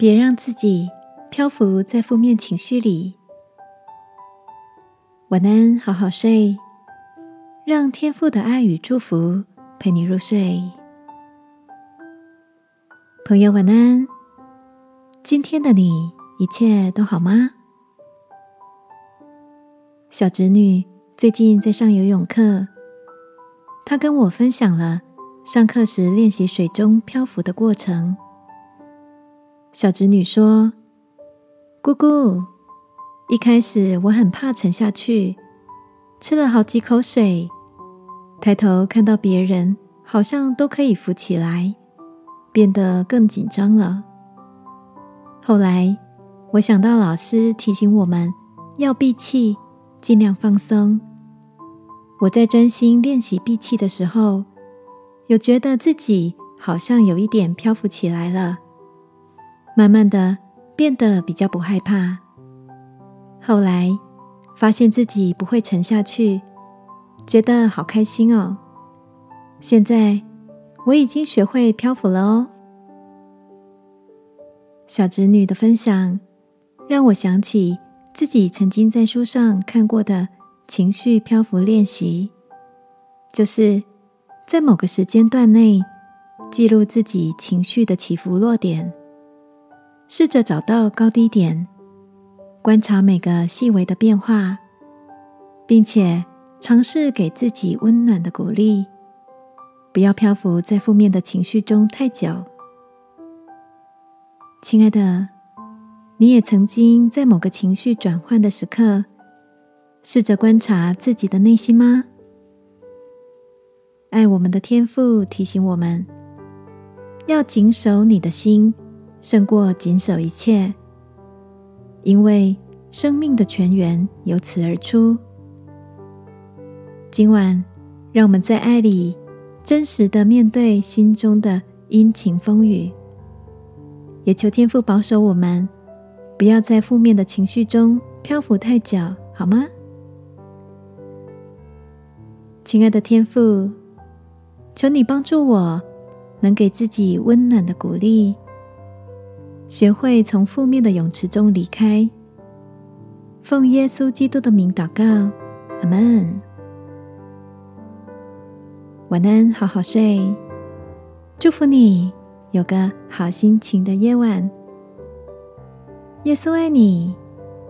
别让自己漂浮在负面情绪里。晚安，好好睡，让天父的爱与祝福陪你入睡。朋友，晚安。今天的你一切都好吗？小侄女最近在上游泳课，她跟我分享了上课时练习水中漂浮的过程。小侄女说：“姑姑，一开始我很怕沉下去，吃了好几口水，抬头看到别人好像都可以浮起来，变得更紧张了。后来我想到老师提醒我们要闭气，尽量放松。我在专心练习闭气的时候，有觉得自己好像有一点漂浮起来了。”慢慢的变得比较不害怕，后来发现自己不会沉下去，觉得好开心哦。现在我已经学会漂浮了哦。小侄女的分享让我想起自己曾经在书上看过的情绪漂浮练习，就是在某个时间段内记录自己情绪的起伏落点。试着找到高低点，观察每个细微的变化，并且尝试给自己温暖的鼓励，不要漂浮在负面的情绪中太久。亲爱的，你也曾经在某个情绪转换的时刻，试着观察自己的内心吗？爱我们的天赋提醒我们，要谨守你的心。胜过谨守一切，因为生命的泉源由此而出。今晚，让我们在爱里真实的面对心中的阴晴风雨，也求天父保守我们，不要在负面的情绪中漂浮太久，好吗？亲爱的天父，求你帮助我，能给自己温暖的鼓励。学会从负面的泳池中离开，奉耶稣基督的名祷告，阿门。晚安，好好睡，祝福你有个好心情的夜晚。耶稣爱你，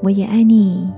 我也爱你。